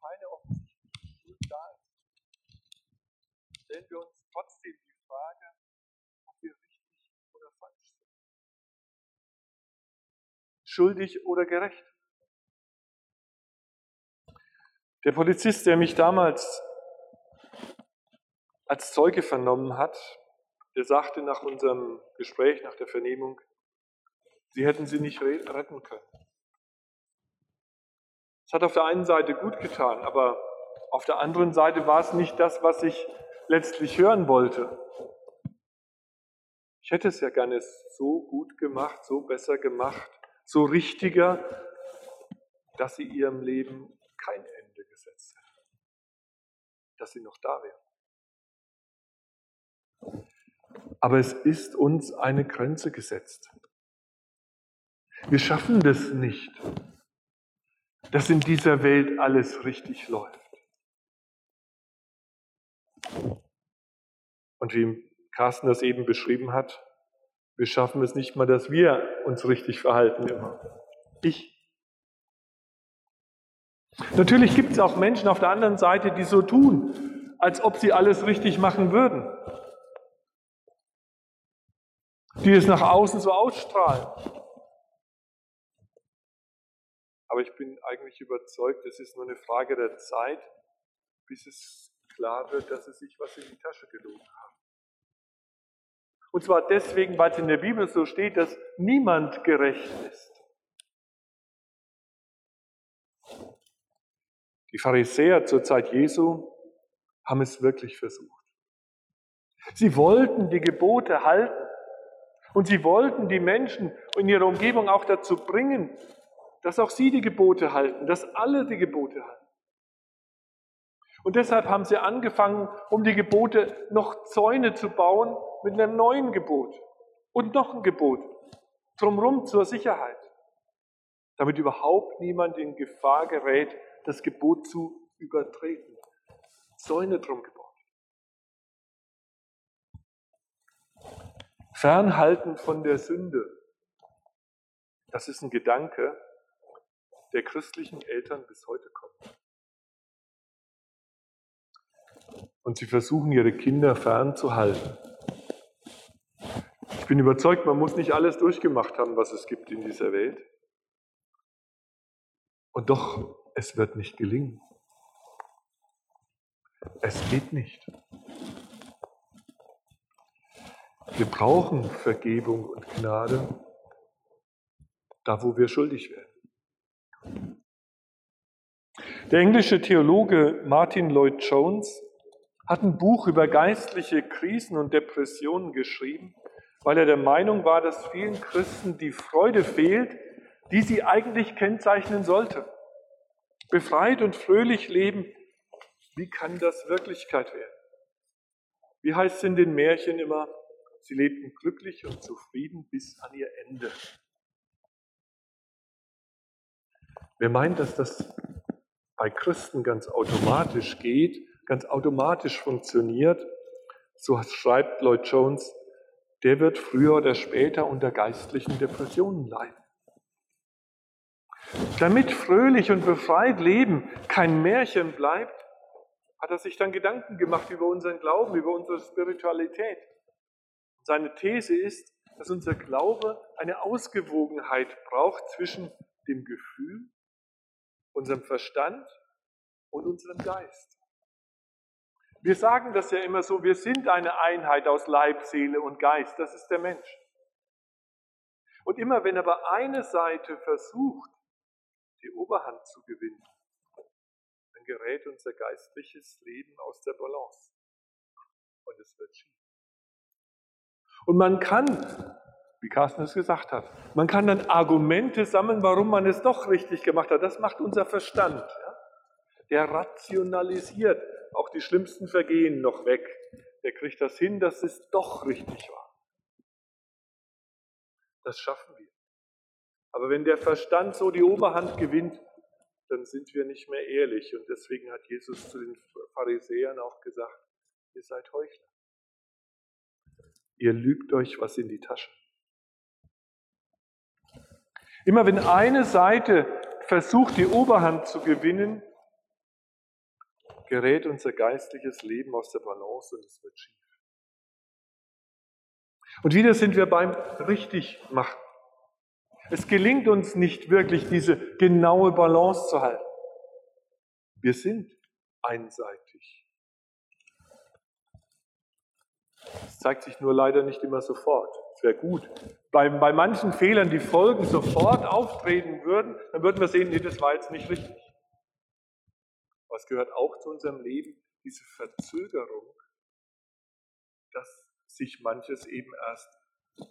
keine offensichtliche Schuld da ist, stellen wir uns trotzdem die Frage, ob wir richtig oder falsch sind. Schuldig oder gerecht. Der Polizist, der mich damals als Zeuge vernommen hat, der sagte nach unserem Gespräch, nach der Vernehmung, Sie hätten sie nicht retten können. Es hat auf der einen Seite gut getan, aber auf der anderen Seite war es nicht das, was ich letztlich hören wollte. Ich hätte es ja gerne so gut gemacht, so besser gemacht, so richtiger, dass sie ihrem Leben kein Ende gesetzt hätte, dass sie noch da wäre. Aber es ist uns eine Grenze gesetzt. Wir schaffen das nicht, dass in dieser Welt alles richtig läuft. Und wie Carsten das eben beschrieben hat, wir schaffen es nicht mal, dass wir uns richtig verhalten immer. Ich. Natürlich gibt es auch Menschen auf der anderen Seite, die so tun, als ob sie alles richtig machen würden. Die es nach außen so ausstrahlen. Aber ich bin eigentlich überzeugt, es ist nur eine Frage der Zeit, bis es klar wird, dass sie sich was in die Tasche gelogen haben. Und zwar deswegen, weil es in der Bibel so steht, dass niemand gerecht ist. Die Pharisäer zur Zeit Jesu haben es wirklich versucht. Sie wollten die Gebote halten und sie wollten die Menschen in ihrer Umgebung auch dazu bringen, dass auch sie die Gebote halten, dass alle die Gebote halten. Und deshalb haben sie angefangen, um die Gebote noch Zäune zu bauen mit einem neuen Gebot und noch ein Gebot drumherum zur Sicherheit, damit überhaupt niemand in Gefahr gerät, das Gebot zu übertreten. Zäune drum gebaut. Fernhalten von der Sünde. Das ist ein Gedanke, der christlichen Eltern bis heute kommt. Und sie versuchen ihre Kinder fernzuhalten. Ich bin überzeugt, man muss nicht alles durchgemacht haben, was es gibt in dieser Welt. Und doch, es wird nicht gelingen. Es geht nicht. Wir brauchen Vergebung und Gnade da, wo wir schuldig werden. Der englische Theologe Martin Lloyd Jones hat ein Buch über geistliche Krisen und Depressionen geschrieben, weil er der Meinung war, dass vielen Christen die Freude fehlt, die sie eigentlich kennzeichnen sollte. Befreit und fröhlich leben, wie kann das Wirklichkeit werden? Wie heißt es in den Märchen immer, sie lebten glücklich und zufrieden bis an ihr Ende. Wer meint, dass das bei Christen ganz automatisch geht, ganz automatisch funktioniert, so schreibt Lloyd Jones, der wird früher oder später unter geistlichen Depressionen leiden. Damit fröhlich und befreit Leben kein Märchen bleibt, hat er sich dann Gedanken gemacht über unseren Glauben, über unsere Spiritualität. Seine These ist, dass unser Glaube eine Ausgewogenheit braucht zwischen dem Gefühl unserem Verstand und unserem Geist. Wir sagen das ja immer so, wir sind eine Einheit aus Leib, Seele und Geist, das ist der Mensch. Und immer wenn aber eine Seite versucht, die Oberhand zu gewinnen, dann gerät unser geistliches Leben aus der Balance. Und es wird schief. Und man kann wie Carsten es gesagt hat. Man kann dann Argumente sammeln, warum man es doch richtig gemacht hat. Das macht unser Verstand. Ja? Der rationalisiert auch die schlimmsten Vergehen noch weg. Der kriegt das hin, dass es doch richtig war. Das schaffen wir. Aber wenn der Verstand so die Oberhand gewinnt, dann sind wir nicht mehr ehrlich. Und deswegen hat Jesus zu den Pharisäern auch gesagt, ihr seid Heuchler. Ihr lügt euch was in die Tasche. Immer wenn eine Seite versucht, die Oberhand zu gewinnen, gerät unser geistliches Leben aus der Balance und es wird schief. Und wieder sind wir beim Richtigmachen. Es gelingt uns nicht wirklich, diese genaue Balance zu halten. Wir sind einseitig. Es zeigt sich nur leider nicht immer sofort. Wäre gut. Bei, bei manchen Fehlern, die Folgen sofort auftreten würden, dann würden wir sehen, nee, das war jetzt nicht richtig. Es gehört auch zu unserem Leben, diese Verzögerung, dass sich manches eben erst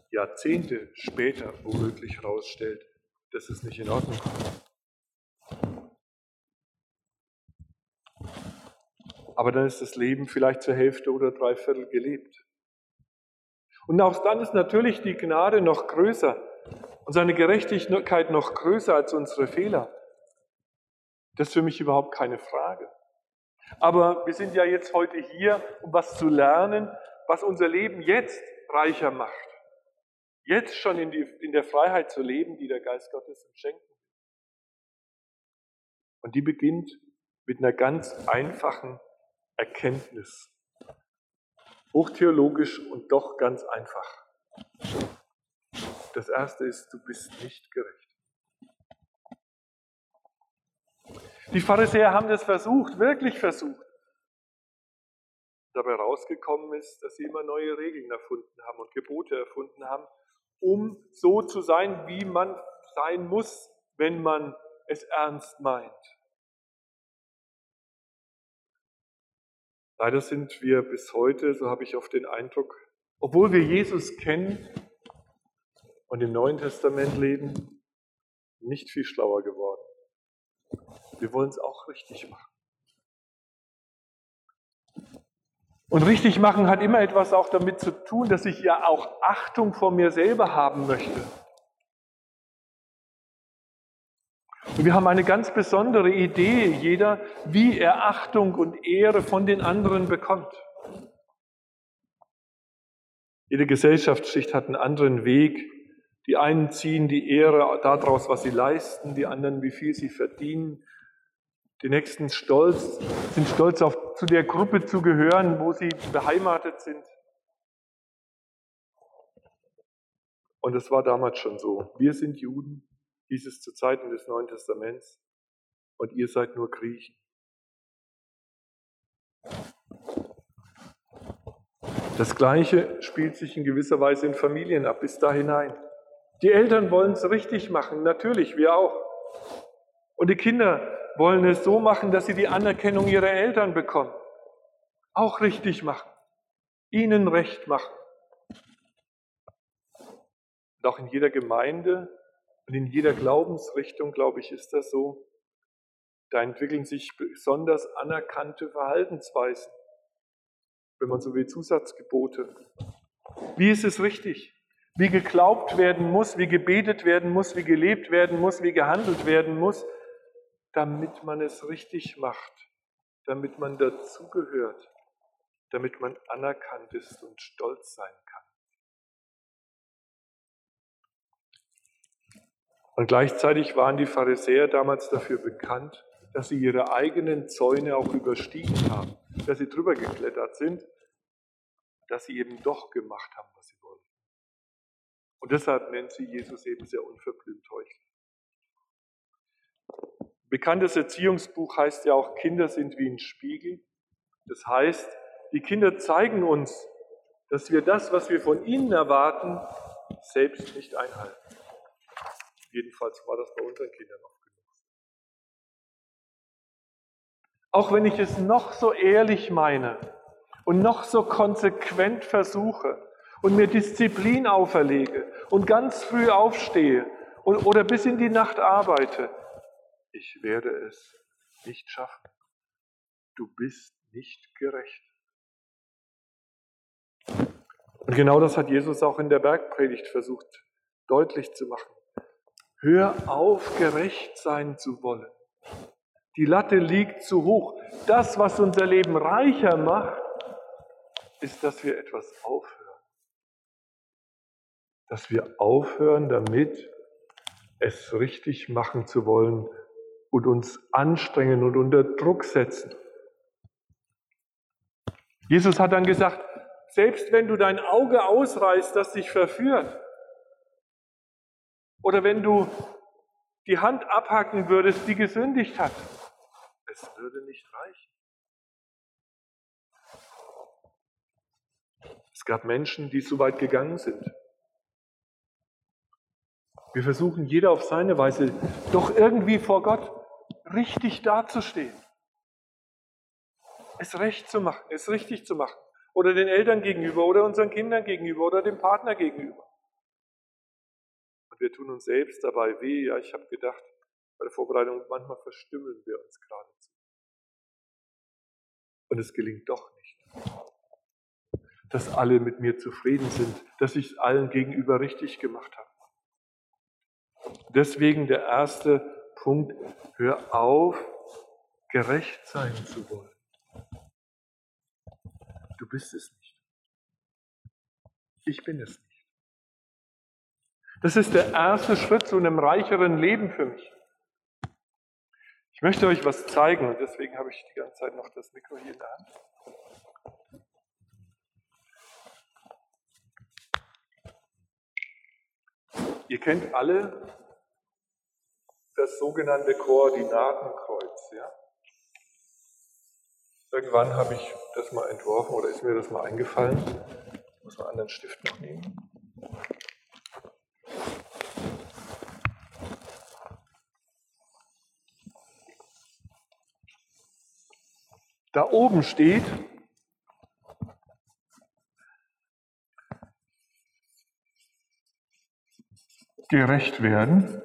Jahrzehnte später womöglich herausstellt, dass es nicht in Ordnung ist. Aber dann ist das Leben vielleicht zur Hälfte oder dreiviertel gelebt. Und auch dann ist natürlich die Gnade noch größer und seine Gerechtigkeit noch größer als unsere Fehler. Das ist für mich überhaupt keine Frage. Aber wir sind ja jetzt heute hier, um was zu lernen, was unser Leben jetzt reicher macht. Jetzt schon in, die, in der Freiheit zu leben, die der Geist Gottes uns schenkt. Und die beginnt mit einer ganz einfachen Erkenntnis. Hochtheologisch und doch ganz einfach. Das erste ist, du bist nicht gerecht. Die Pharisäer haben das versucht, wirklich versucht. Dabei rausgekommen ist, dass sie immer neue Regeln erfunden haben und Gebote erfunden haben, um so zu sein, wie man sein muss, wenn man es ernst meint. Leider sind wir bis heute, so habe ich oft den Eindruck, obwohl wir Jesus kennen und im Neuen Testament leben, nicht viel schlauer geworden. Wir wollen es auch richtig machen. Und richtig machen hat immer etwas auch damit zu tun, dass ich ja auch Achtung vor mir selber haben möchte. Und wir haben eine ganz besondere Idee, jeder, wie er Achtung und Ehre von den anderen bekommt. Jede Gesellschaftsschicht hat einen anderen Weg. Die einen ziehen die Ehre daraus, was sie leisten, die anderen, wie viel sie verdienen. Die nächsten stolz, sind stolz auf, zu der Gruppe zu gehören, wo sie beheimatet sind. Und es war damals schon so. Wir sind Juden, hieß es zu Zeiten des Neuen Testaments, und ihr seid nur Griechen. Das Gleiche spielt sich in gewisser Weise in Familien ab, bis da hinein. Die Eltern wollen es richtig machen, natürlich, wir auch. Und die Kinder wollen es so machen, dass sie die Anerkennung ihrer Eltern bekommen. Auch richtig machen, ihnen recht machen. Und auch in jeder Gemeinde und in jeder Glaubensrichtung, glaube ich, ist das so. Da entwickeln sich besonders anerkannte Verhaltensweisen, wenn man so will, Zusatzgebote. Wie ist es richtig? Wie geglaubt werden muss, wie gebetet werden muss, wie gelebt werden muss, wie gehandelt werden muss, damit man es richtig macht, damit man dazugehört, damit man anerkannt ist und stolz sein kann. Und gleichzeitig waren die Pharisäer damals dafür bekannt, dass sie ihre eigenen Zäune auch überstiegen haben, dass sie drüber geklettert sind, dass sie eben doch gemacht haben, was sie wollten. Und deshalb nennt sie Jesus eben sehr unverblümt heuchlich. Bekanntes Erziehungsbuch heißt ja auch, Kinder sind wie ein Spiegel. Das heißt, die Kinder zeigen uns, dass wir das, was wir von ihnen erwarten, selbst nicht einhalten. Jedenfalls war das bei unseren Kindern oft genug. Auch wenn ich es noch so ehrlich meine und noch so konsequent versuche und mir Disziplin auferlege und ganz früh aufstehe und, oder bis in die Nacht arbeite, ich werde es nicht schaffen. Du bist nicht gerecht. Und genau das hat Jesus auch in der Bergpredigt versucht deutlich zu machen. Hör auf, gerecht sein zu wollen. Die Latte liegt zu hoch. Das, was unser Leben reicher macht, ist, dass wir etwas aufhören. Dass wir aufhören damit, es richtig machen zu wollen und uns anstrengen und unter Druck setzen. Jesus hat dann gesagt, selbst wenn du dein Auge ausreißt, das dich verführt, oder wenn du die Hand abhacken würdest, die gesündigt hat, es würde nicht reichen. Es gab Menschen, die so weit gegangen sind. Wir versuchen jeder auf seine Weise doch irgendwie vor Gott richtig dazustehen. Es recht zu machen, es richtig zu machen. Oder den Eltern gegenüber oder unseren Kindern gegenüber oder dem Partner gegenüber. Und wir tun uns selbst dabei weh. Ja, ich habe gedacht, bei der Vorbereitung, manchmal verstümmeln wir uns geradezu. Und es gelingt doch nicht. Dass alle mit mir zufrieden sind, dass ich es allen gegenüber richtig gemacht habe. Deswegen der erste Punkt, hör auf, gerecht sein zu wollen. Du bist es nicht. Ich bin es nicht. Das ist der erste Schritt zu einem reicheren Leben für mich. Ich möchte euch was zeigen und deswegen habe ich die ganze Zeit noch das Mikro hier in der Hand. Ihr kennt alle das sogenannte Koordinatenkreuz. Ja? Irgendwann habe ich das mal entworfen oder ist mir das mal eingefallen. Ich muss einen anderen Stift noch nehmen. Da oben steht, gerecht werden.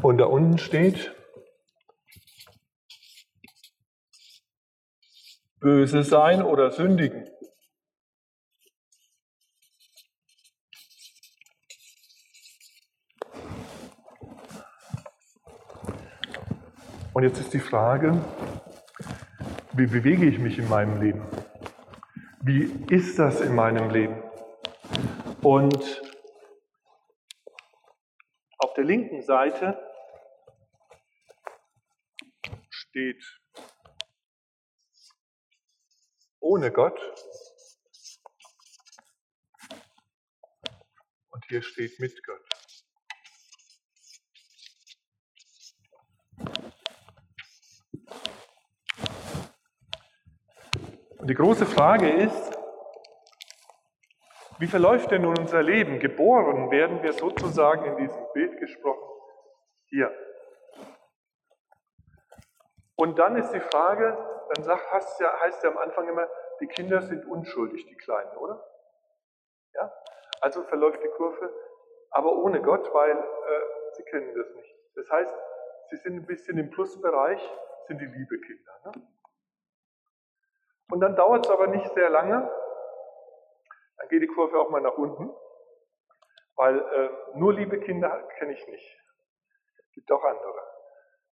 Und da unten steht, böse sein oder sündigen. Und jetzt ist die Frage, wie bewege ich mich in meinem Leben? Wie ist das in meinem Leben? Und auf der linken Seite steht ohne Gott und hier steht mit Gott. Und die große Frage ist, wie verläuft denn nun unser Leben? Geboren werden wir sozusagen in diesem Bild gesprochen hier. Und dann ist die Frage, dann sagt, heißt, ja, heißt ja am Anfang immer, die Kinder sind unschuldig, die Kleinen, oder? Ja? Also verläuft die Kurve, aber ohne Gott, weil äh, sie kennen das nicht. Das heißt, sie sind ein bisschen im Plusbereich, sind die liebe Kinder. Ne? Und dann dauert es aber nicht sehr lange, dann geht die Kurve auch mal nach unten, weil äh, nur liebe Kinder kenne ich nicht. Gibt auch andere.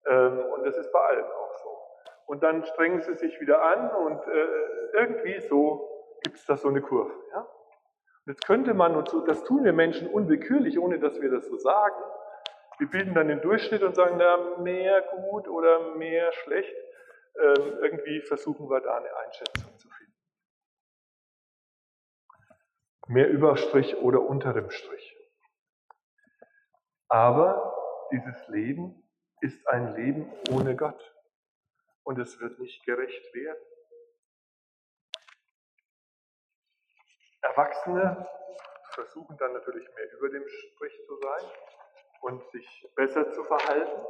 Ähm, und das ist bei allen auch so. Und dann strengen sie sich wieder an und äh, irgendwie so gibt es da so eine Kurve. Ja? Und jetzt könnte man, und so, das tun wir Menschen unwillkürlich, ohne dass wir das so sagen, wir bilden dann den Durchschnitt und sagen, na, mehr gut oder mehr schlecht. Ähm, irgendwie versuchen wir da eine Einschätzung zu finden. Mehr Überstrich oder unter dem Strich. Aber dieses Leben ist ein Leben ohne Gott und es wird nicht gerecht werden. Erwachsene versuchen dann natürlich mehr über dem Strich zu sein und sich besser zu verhalten.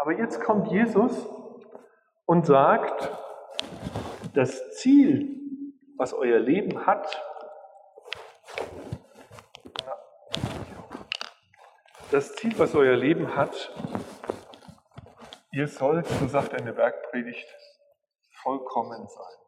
Aber jetzt kommt Jesus und sagt, das Ziel, was euer Leben hat, das Ziel, was euer Leben hat, ihr sollt, so sagt in der Bergpredigt, vollkommen sein.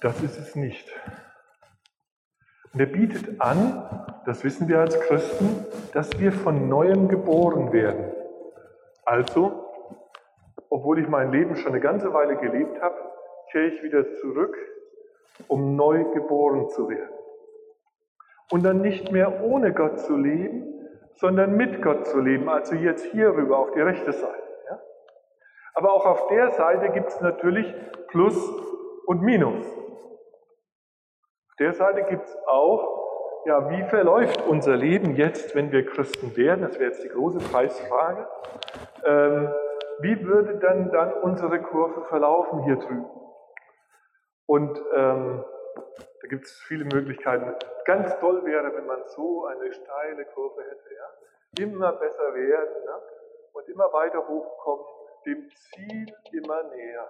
Das ist es nicht. Und er bietet an, das wissen wir als Christen, dass wir von neuem geboren werden. Also, obwohl ich mein Leben schon eine ganze Weile gelebt habe, kehre ich wieder zurück, um neu geboren zu werden. Und dann nicht mehr ohne Gott zu leben, sondern mit Gott zu leben, also jetzt hier rüber auf die rechte Seite. Aber auch auf der Seite gibt es natürlich Plus und Minus. Auf der Seite gibt es auch, ja, wie verläuft unser Leben jetzt, wenn wir Christen werden? Das wäre jetzt die große Preisfrage. Ähm, wie würde dann, dann unsere Kurve verlaufen hier drüben? Und ähm, da gibt es viele Möglichkeiten. Ganz toll wäre, wenn man so eine steile Kurve hätte. Ja? Immer besser werden ne? und immer weiter hochkommen, dem Ziel immer näher.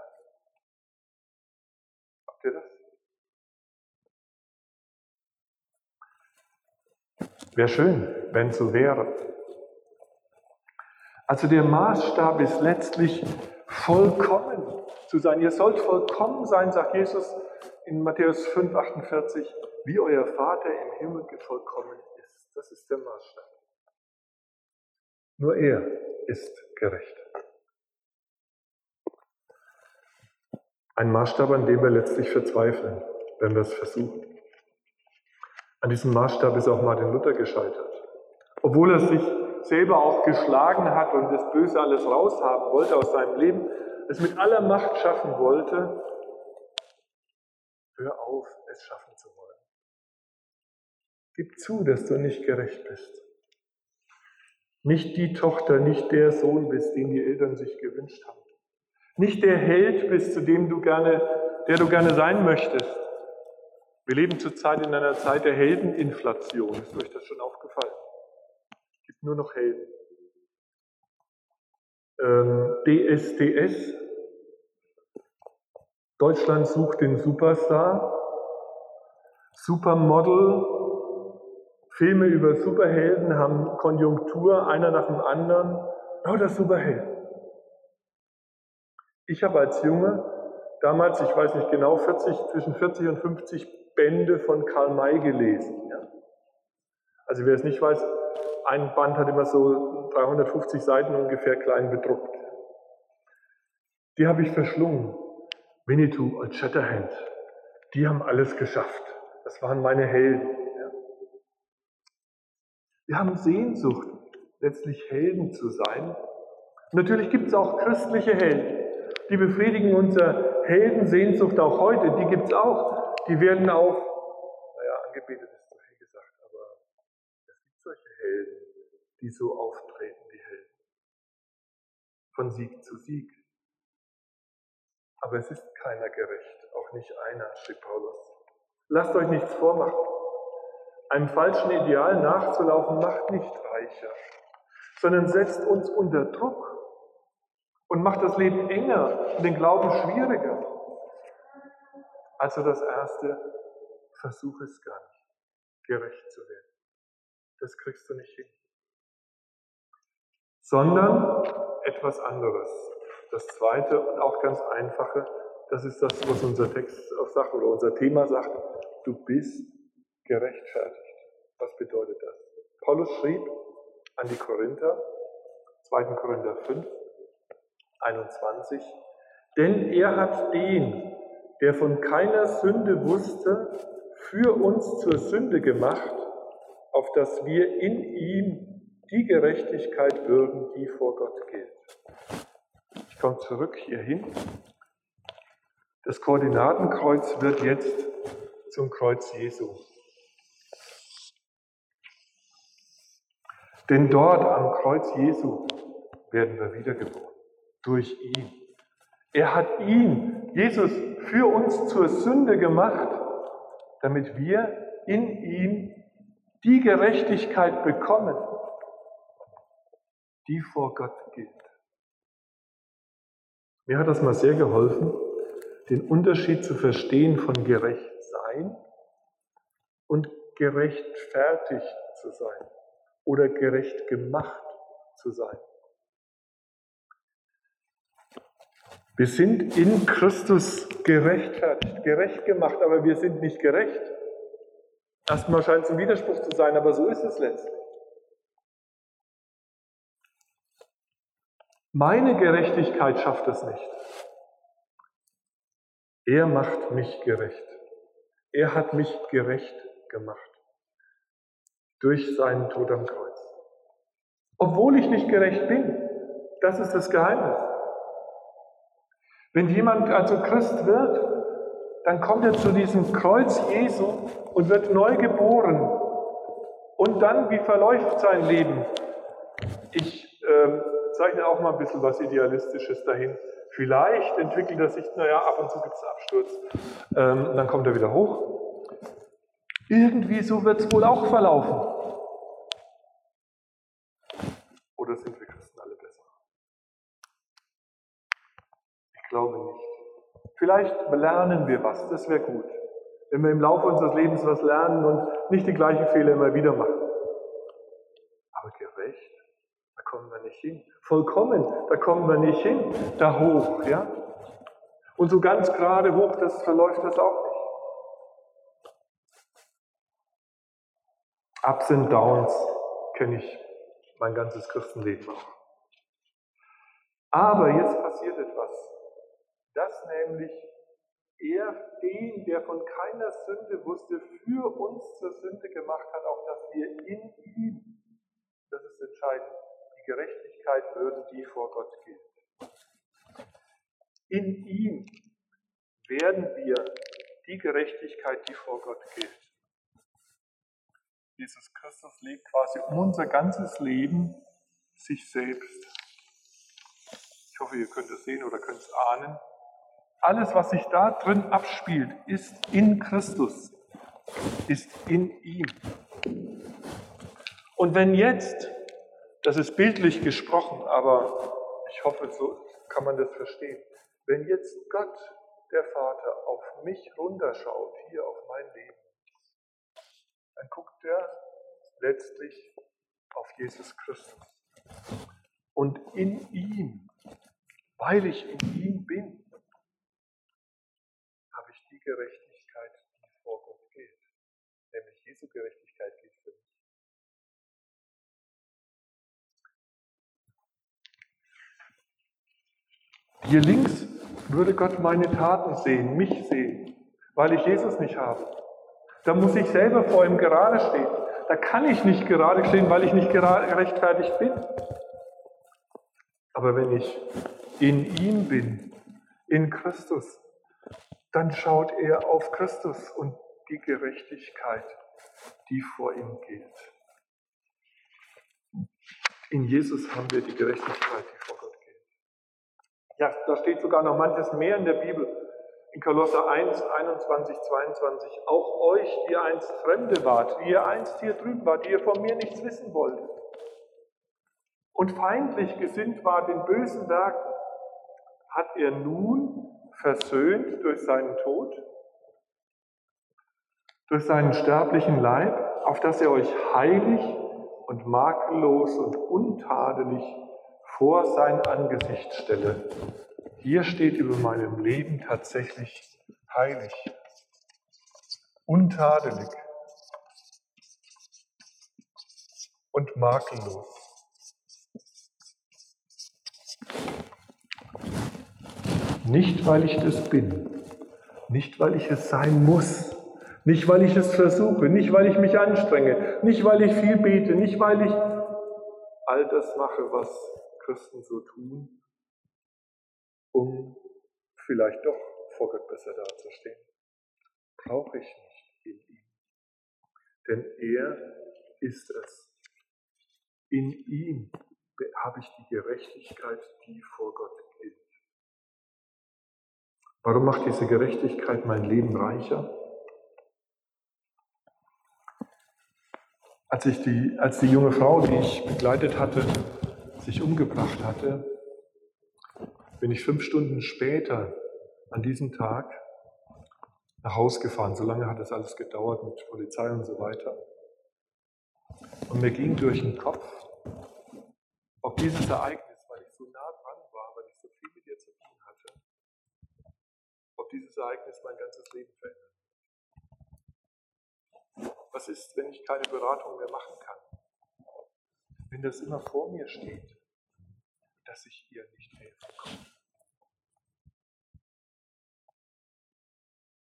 Habt ihr das? Wäre schön, wenn so wäre. Also der Maßstab ist letztlich vollkommen zu sein. Ihr sollt vollkommen sein, sagt Jesus in Matthäus 5, 48, wie euer Vater im Himmel vollkommen ist. Das ist der Maßstab. Nur er ist gerecht. Ein Maßstab, an dem wir letztlich verzweifeln, wenn wir es versuchen. An diesem Maßstab ist auch Martin Luther gescheitert. Obwohl er sich selber auch geschlagen hat und das Böse alles raushaben wollte aus seinem Leben, es mit aller Macht schaffen wollte, hör auf, es schaffen zu wollen. Gib zu, dass du nicht gerecht bist. Nicht die Tochter, nicht der Sohn bist, den die Eltern sich gewünscht haben. Nicht der Held bist, zu dem du gerne, der du gerne sein möchtest. Wir leben zurzeit in einer Zeit der Heldeninflation. Ist euch das schon aufgefallen? gibt nur noch Helden. Ähm, DSDS, Deutschland sucht den Superstar, Supermodel, Filme über Superhelden haben Konjunktur, einer nach dem anderen, lauter Superhelden. Ich habe als Junge damals, ich weiß nicht genau, 40, zwischen 40 und 50 Bände von Karl May gelesen. Ja. Also wer es nicht weiß, ein Band hat immer so 350 Seiten ungefähr klein bedruckt. Die habe ich verschlungen. Winnetou und Shatterhand, die haben alles geschafft. Das waren meine Helden. Ja. Wir haben Sehnsucht, letztlich Helden zu sein. natürlich gibt es auch christliche Helden. Die befriedigen unsere Heldensehnsucht auch heute. Die gibt es auch. Die werden auch, naja, angebetet die so auftreten, die Helden. Von Sieg zu Sieg. Aber es ist keiner gerecht, auch nicht einer, schrieb Paulus. Lasst euch nichts vormachen. Einem falschen Ideal nachzulaufen macht nicht reicher, sondern setzt uns unter Druck und macht das Leben enger und den Glauben schwieriger. Also das Erste, versuch es gar nicht, gerecht zu werden. Das kriegst du nicht hin sondern etwas anderes. Das zweite und auch ganz einfache, das ist das, was unser Text auch sagt oder unser Thema sagt. Du bist gerechtfertigt. Was bedeutet das? Paulus schrieb an die Korinther, 2. Korinther 5, 21, denn er hat den, der von keiner Sünde wusste, für uns zur Sünde gemacht, auf dass wir in ihm die Gerechtigkeit würden, die vor Gott gilt. Ich komme zurück hierhin. Das Koordinatenkreuz wird jetzt zum Kreuz Jesu. Denn dort am Kreuz Jesu werden wir wiedergeboren. Durch ihn. Er hat ihn, Jesus, für uns zur Sünde gemacht, damit wir in ihm die Gerechtigkeit bekommen, die vor Gott gilt. Mir hat das mal sehr geholfen, den Unterschied zu verstehen von gerecht sein und gerechtfertigt zu sein oder gerecht gemacht zu sein. Wir sind in Christus gerechtfertigt, gerecht gemacht, aber wir sind nicht gerecht. Erstmal scheint es ein Widerspruch zu sein, aber so ist es letztlich. Meine Gerechtigkeit schafft es nicht. Er macht mich gerecht. Er hat mich gerecht gemacht durch seinen Tod am Kreuz. Obwohl ich nicht gerecht bin, das ist das Geheimnis. Wenn jemand also Christ wird, dann kommt er zu diesem Kreuz Jesu und wird neu geboren. Und dann, wie verläuft sein Leben? Ich äh, zeichne auch mal ein bisschen was Idealistisches dahin. Vielleicht entwickelt er sich, naja, ab und zu gibt es Absturz. Ähm, dann kommt er wieder hoch. Irgendwie so wird es wohl auch verlaufen. Oder sind wir Christen alle besser? Ich glaube nicht. Vielleicht lernen wir was, das wäre gut. Wenn wir im Laufe unseres Lebens was lernen und nicht die gleichen Fehler immer wieder machen. Aber gerecht, da kommen wir nicht hin. Vollkommen, da kommen wir nicht hin. Da hoch, ja? Und so ganz gerade hoch, das verläuft das auch nicht. Ups und Downs kenne ich mein ganzes Christenleben auch. Aber jetzt passiert etwas dass nämlich er den, der von keiner Sünde wusste, für uns zur Sünde gemacht hat, auch dass wir in ihm, das ist entscheidend, die Gerechtigkeit würden, die vor Gott gilt. In ihm werden wir die Gerechtigkeit, die vor Gott gilt. Jesus Christus legt quasi unser ganzes Leben sich selbst. Ich hoffe, ihr könnt es sehen oder könnt es ahnen. Alles, was sich da drin abspielt, ist in Christus, ist in ihm. Und wenn jetzt, das ist bildlich gesprochen, aber ich hoffe, so kann man das verstehen, wenn jetzt Gott, der Vater, auf mich runterschaut, hier auf mein Leben, dann guckt er letztlich auf Jesus Christus. Und in ihm, weil ich in ihm bin, Gerechtigkeit, die vor Gott gilt. Nämlich Jesu Gerechtigkeit gilt für mich. Hier links würde Gott meine Taten sehen, mich sehen, weil ich Jesus nicht habe. Da muss ich selber vor ihm gerade stehen. Da kann ich nicht gerade stehen, weil ich nicht gerechtfertigt bin. Aber wenn ich in ihm bin, in Christus, dann schaut er auf Christus und die Gerechtigkeit, die vor ihm gilt. In Jesus haben wir die Gerechtigkeit, die vor Gott gilt. Ja, da steht sogar noch manches mehr in der Bibel. In Kolosser 1, 21, 22. Auch euch, die ihr einst Fremde wart, die ihr einst hier drüben wart, die ihr von mir nichts wissen wolltet und feindlich gesinnt war den bösen Werken, hat er nun versöhnt durch seinen Tod, durch seinen sterblichen Leib, auf dass er euch heilig und makellos und untadelig vor sein Angesicht stelle. Hier steht über meinem Leben tatsächlich heilig, untadelig und makellos. Nicht, weil ich das bin, nicht, weil ich es sein muss, nicht, weil ich es versuche, nicht, weil ich mich anstrenge, nicht, weil ich viel bete, nicht, weil ich all das mache, was Christen so tun, um vielleicht doch vor Gott besser dazustehen. Brauche ich nicht in ihm. Denn er ist es. In ihm habe ich die Gerechtigkeit, die vor Gott gilt. Warum macht diese Gerechtigkeit mein Leben reicher? Als, ich die, als die junge Frau, die ich begleitet hatte, sich umgebracht hatte, bin ich fünf Stunden später an diesem Tag nach Hause gefahren. So lange hat das alles gedauert mit Polizei und so weiter. Und mir ging durch den Kopf, ob dieses Ereignis dieses Ereignis mein ganzes Leben verändert. Was ist, wenn ich keine Beratung mehr machen kann? Wenn das immer vor mir steht, dass ich ihr nicht helfen kann?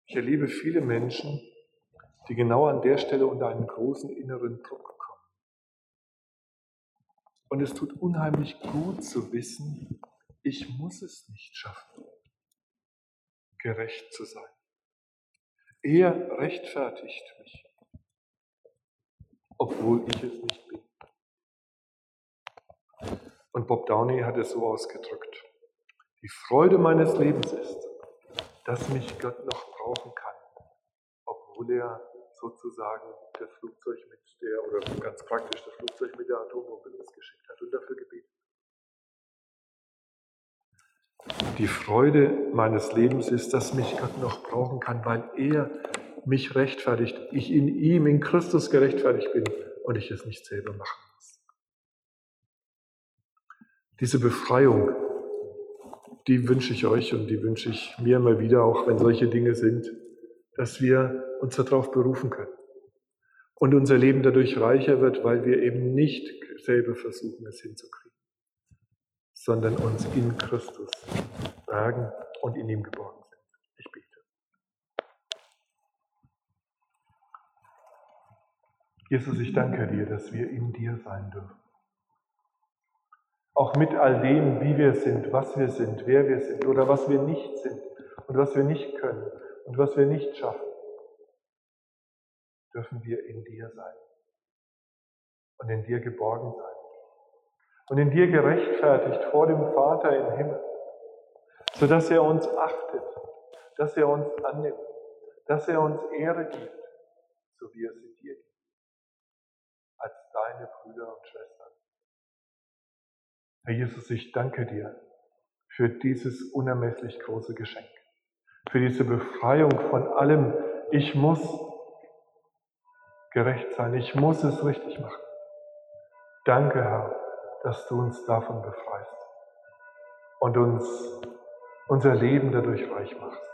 Ich erlebe viele Menschen, die genau an der Stelle unter einen großen inneren Druck kommen. Und es tut unheimlich gut zu wissen, ich muss es nicht schaffen, gerecht zu sein. Er rechtfertigt mich, obwohl ich es nicht bin. Und Bob Downey hat es so ausgedrückt. Die Freude meines Lebens ist, dass mich Gott noch brauchen kann, obwohl er sozusagen das Flugzeug mit der, oder ganz praktisch das Flugzeug mit der Atombombe losgeschickt hat und dafür gebetet. Die Freude meines Lebens ist, dass mich Gott noch brauchen kann, weil er mich rechtfertigt, ich in ihm, in Christus gerechtfertigt bin und ich es nicht selber machen muss. Diese Befreiung, die wünsche ich euch und die wünsche ich mir immer wieder, auch wenn solche Dinge sind, dass wir uns darauf berufen können. Und unser Leben dadurch reicher wird, weil wir eben nicht selber versuchen, es hinzukriegen, sondern uns in Christus bergen und in ihm geborgen sind. Ich bete. Jesus, ich danke dir, dass wir in dir sein dürfen. Auch mit all dem, wie wir sind, was wir sind, wer wir sind oder was wir nicht sind und was wir nicht können und was wir nicht schaffen, dürfen wir in dir sein und in dir geborgen sein und in dir gerechtfertigt vor dem Vater im Himmel, sodass er uns achtet, dass er uns annimmt, dass er uns Ehre gibt, so wie er sie dir gibt, als deine Brüder und Schwestern. Herr Jesus, ich danke dir für dieses unermesslich große Geschenk für diese Befreiung von allem, ich muss gerecht sein, ich muss es richtig machen. Danke, Herr, dass du uns davon befreist und uns unser Leben dadurch reich machst.